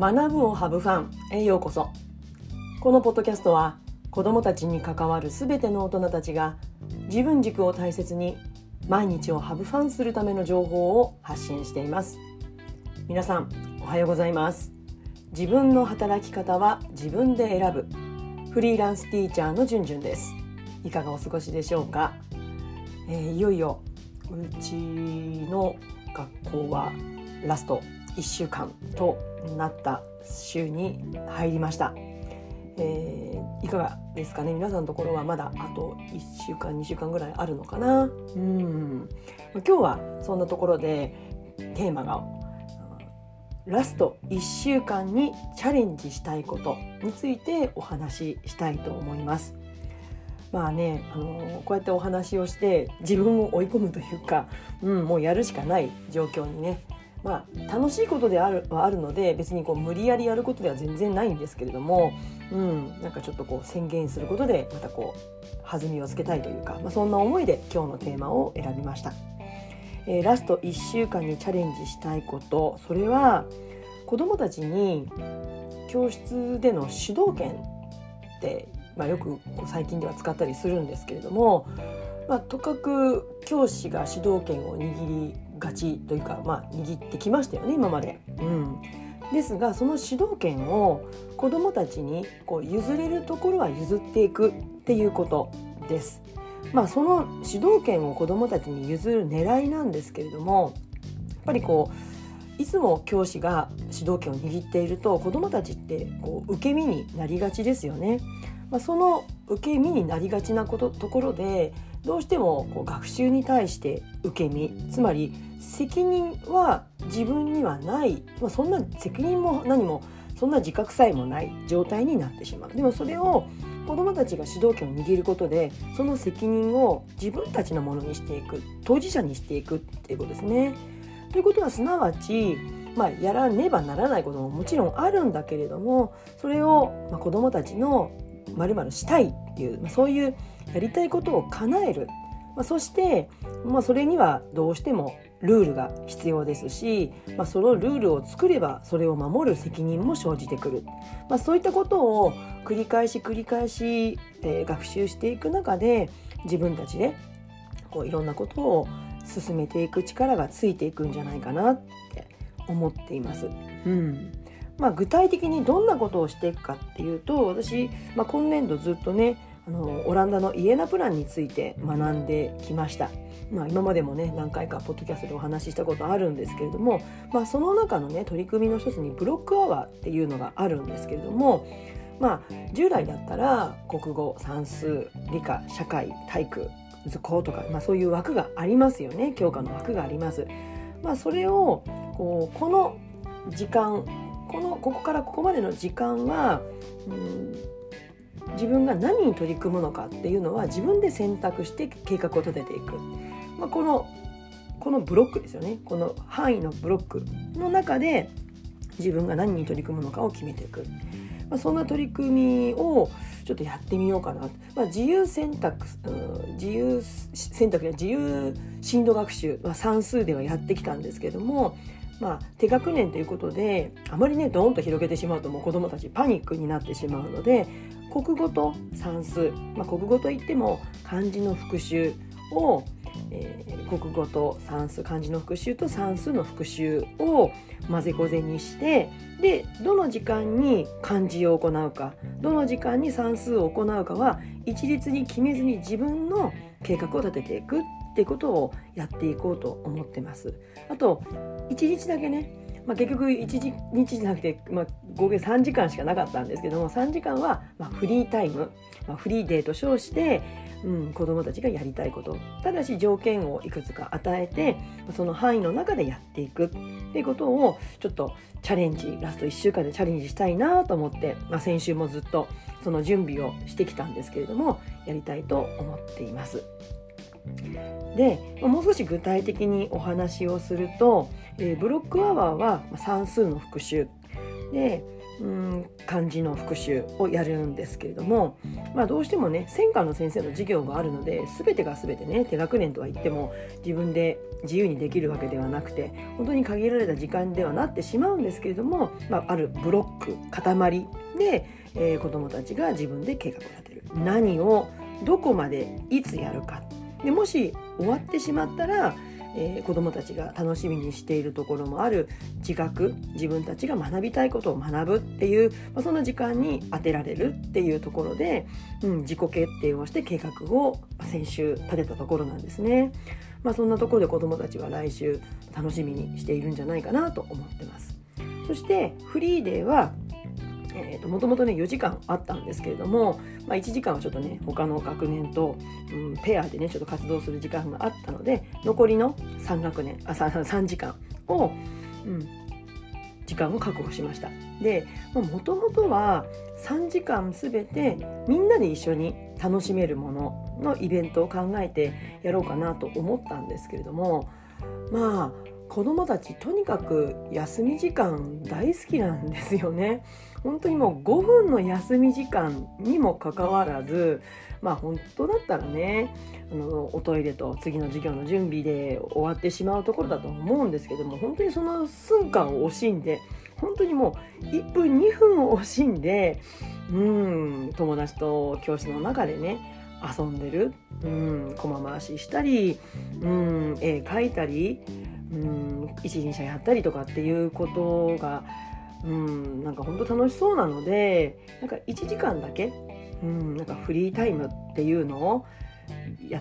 学ぶをハブファンへようこそ。このポッドキャストは子どもたちに関わるすべての大人たちが自分軸を大切に毎日をハブファンするための情報を発信しています。皆さんおはようございます。自分の働き方は自分で選ぶ。フリーランスティーチャーのじゅんじゅんです。いかがお過ごしでしょうか、えー、いよいようちの学校はラスト1週間となった週に入りました、えー、いかがですかね？皆さんのところはまだあと1週間2週間ぐらいあるのかな？うん。今日はそんなところでテーマがラスト1週間にチャレンジしたいことについてお話ししたいと思います。まあね、あのこうやってお話をして自分を追い込むというか、うん、もうやるしかない状況にねまあ、楽しいことであるはあるので別にこう無理やりやることでは全然ないんですけれども、うん、なんかちょっとこう宣言することでまたこう弾みをつけたいというか、まあ、そんな思いで今日のテーマを選びました、えー、ラスト1週間にチャレンジしたいこと。それは子どもたちに教室での主導権って、まあ、よく最近では使ったりするんですけれども、まあ、とかく教師が主導権を握りがちというか、まあ、握ってきましたよね今まで。うんですがその主導権を子どもたちにこう譲れるところは譲っていくっていうことです。まあ、その主導権を子どもたちに譲る狙いなんですけれどもやっぱりこういつも教師が主導権を握っていると子どもたちってこう受け身になりがちですよね。まあ、その受け身になりがちなことところでどうしてもこう学習に対して受け身つまり責任は自分にはない、まあ、そんな責任も何もそんな自覚さえもない状態になってしまう。でもそれを子どもたちが主導権を握ることでその責任を自分たちのものにしていく。当事者にしていくっていうことですね。ということはすなわち、まあ、やらねばならないことももちろんあるんだけれどもそれを、まあ、子どもたちのまるしたいっていう、まあ、そういうやりたいことを叶える、まあ、そして、まあ、それにはどうしてもルールが必要ですし、まあ、そのルールを作ればそれを守る責任も生じてくる、まあ、そういったことを繰り返し繰り返し、えー、学習していく中で自分たちでこういろんなことを進めていく力がついていくんじゃないかなって思っています。うん。まあ、具体的にどんなことをしていくかっていうと私、まあ、今年度ずっとねあのオランダのイエナプランについて学んできました。まあ、今までもね何回かポッドキャストでお話ししたことあるんですけれども、まあ、その中のね取り組みの一つにブロックアワーっていうのがあるんですけれども、まあ、従来だったら国語算数理科社会体育図工とか、まあ、そういう枠がありますよね教科の枠があります。まあ、それをこうこの時間このここからここまでの時間は、うん、自分が何に取り組むのかっていうのは自分で選択して計画を立てていく、まあ、このこのブロックですよね。この範囲のブロックの中で自分が何に取り組むのかを決めていく、まあ、そんな取り組みをちょっとやってみようかな、まあ、自由選択自由選択や自由深度学習、まあ、算数ではやってきたんですけどもまあ、低学年ということであまりねドーンと広げてしまうともう子どもたちパニックになってしまうので国語と算数、まあ、国語といっても漢字の復習を、えー、国語と算数漢字の復習と算数の復習を混ぜこぜにしてでどの時間に漢字を行うかどの時間に算数を行うかは一律に決めずに自分の計画を立てていくっていうことをやっていこうと思ってます。あと1日だけねまあ、結局1日じゃなくて、まあ、合計3時間しかなかったんですけども3時間はまフリータイム、まあ、フリーデーと称して、うん、子どもたちがやりたいことただし条件をいくつか与えてその範囲の中でやっていくっていうことをちょっとチャレンジラスト1週間でチャレンジしたいなと思って、まあ、先週もずっとその準備をしてきたんですけれどもやりたいと思っています。でもう少し具体的にお話をすると、えー、ブロックアワーは算数の復習。で、うん漢字の復習をやるんですけれども、まあ、どうしてもね専科の先生の授業があるので全てが全てね低学年とは言っても自分で自由にできるわけではなくて本当に限られた時間ではなってしまうんですけれども、まあ、あるブロック塊で、えー、子どもたちが自分で計画を立てる。何をどこまでいつやるか。でもし終わってしまったらえー、子どもたちが楽しみにしているところもある自学自分たちが学びたいことを学ぶっていう、まあ、その時間に当てられるっていうところで、うん、自己決定をして計画を先週立てたところなんですね。まあ、そんなところで子どもたちは来週楽しみにしているんじゃないかなと思ってます。そしてフリーデーはえーと、もともとね4時間あったんですけれども、まあ、1時間はちょっとね他の学年と、うん、ペアでねちょっと活動する時間があったので残りの3学年あ 3, 3時間を、うん、時間を確保しました。でもともとは3時間すべてみんなで一緒に楽しめるもののイベントを考えてやろうかなと思ったんですけれどもまあ子供たちとにかく休み時間大好きなんですよね。本当にもう5分の休み時間にもかかわらずまあ本当だったらねあのおトイレと次の授業の準備で終わってしまうところだと思うんですけども本当にその寸間を惜しんで本当にもう1分2分を惜しんでうん友達と教室の中でね遊んでる、うん、駒回ししたり、うん、絵描いたりうん一輪車やったりとかっていうことがうんなんか本当楽しそうなのでなんか1時間だけうんなんかフリータイムっていうのをや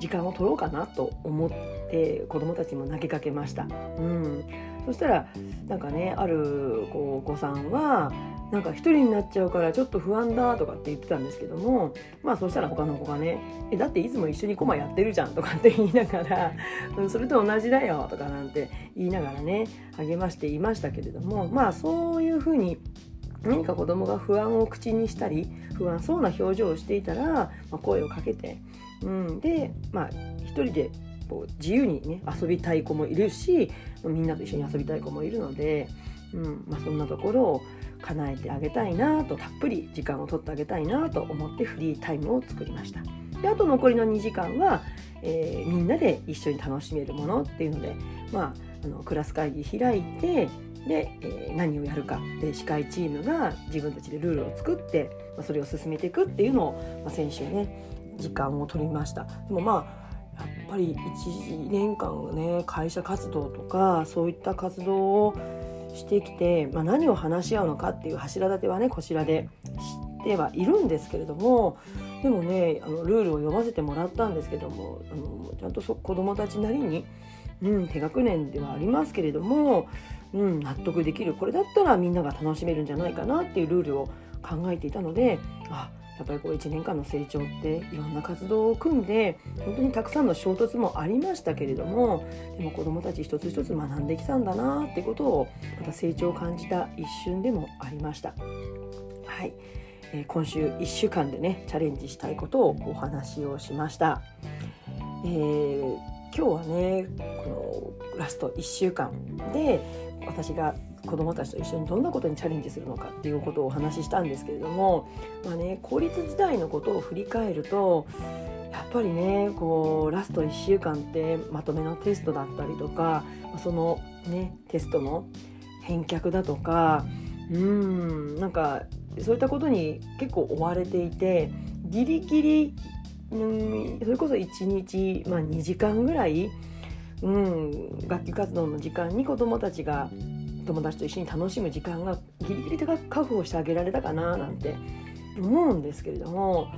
時間を取ろうかなと思って子どもたちも投げかけました。うん、そしたらなんかねあるこうお子さんはなんか一人になっちゃうからちょっと不安だとかって言ってたんですけどもまあそしたら他の子がね「えだっていつも一緒にコマやってるじゃん」とかって言いながら「それと同じだよ」とかなんて言いながらね励ましていましたけれどもまあそういうふうに何か子供が不安を口にしたり不安そうな表情をしていたら、まあ、声をかけて、うん、でまあ一人でこう自由にね遊びたい子もいるしみんなと一緒に遊びたい子もいるので、うんまあ、そんなところを叶えてあげたいなとたっぷり時間を取ってあげたいなと思ってフリータイムを作りました。であと残りの2時間は、えー、みんなで一緒に楽しめるものっていうので、まあ、あのクラス会議開いてで、えー、何をやるかで司会チームが自分たちでルールを作って、まあ、それを進めていくっていうのを、まあ、先週ね時間を取りました。でもまあやっぱり1年間ね会社活動とかそういった活動をしてきて、まあ、何を話し合うのかっていう柱立てはねこちらで知ってはいるんですけれどもでもねあのルールを読ませてもらったんですけどもあのちゃんとそ子どもたちなりに、うん、低学年ではありますけれども、うん、納得できる。これだったらみんなが楽しめるんじゃないかなっていうルールを考えていたのであやっぱりこう1年間の成長っていろんな活動を組んで本当にたくさんの衝突もありましたけれどもでも子どもたち一つ一つ学んできたんだなってことをまた成長を感じた一瞬でもありました。はい、えー、今週1週間でねチャレンジしたいことをお話をしました。えー、今日はねこのラスト1週間で私が子どもたちと一緒にどんなことにチャレンジするのかっていうことをお話ししたんですけれども、まあね、公立時代のことを振り返るとやっぱりねこうラスト1週間ってまとめのテストだったりとかそのねテストの返却だとかうんなんかそういったことに結構追われていてギリギリうんそれこそ1日、まあ、2時間ぐらい、うん、学級活動の時間に子どもたちが友達と一緒に楽しむ時間がギリギリで確保してあげられたかななんて思うんですけれども。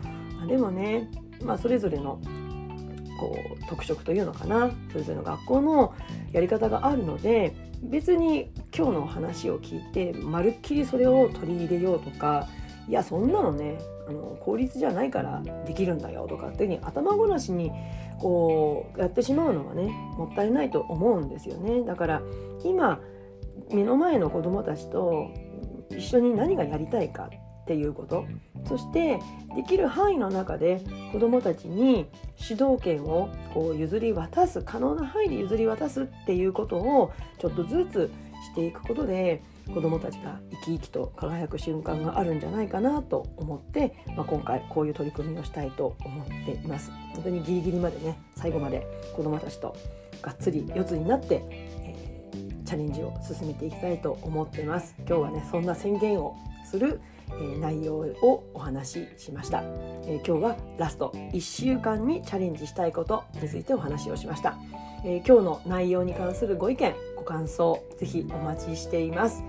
でもね、まあ、それぞれのこう特色というのかな。それぞれの学校のやり方があるので別に今日の話を聞いてまるっきりそれを取り入れようとかいやそんなのねあの効率じゃないからできるんだよとかっていうふうに頭ごなしにこうやってしまうのはねもったいないと思うんですよね。だから今目の前の子どもたちと一緒に何がやりたいかっていうこと。そしてできる範囲の中で子どもたちに主導権をこう譲り渡す可能な範囲で譲り渡すっていうことをちょっとずつしていくことで子どもたちが生き生きと輝く瞬間があるんじゃないかなと思って、まあ、今回こういう取り組みをしたいと思っています。本当にギリギリまでね最後まで子どもたちとがっつり四つになって、えー、チャレンジを進めていきたいと思ってます。今日はねそんな宣言をするえ内容をお話ししました、え今日はラスト1週間にチャレンジしたいことについてお話をしました、え今日の内容に関するご意見ご感想ぜひお待ちしています、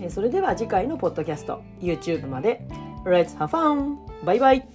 えそれでは次回のポッドキャスト YouTube まで Let's have fun! バイバイ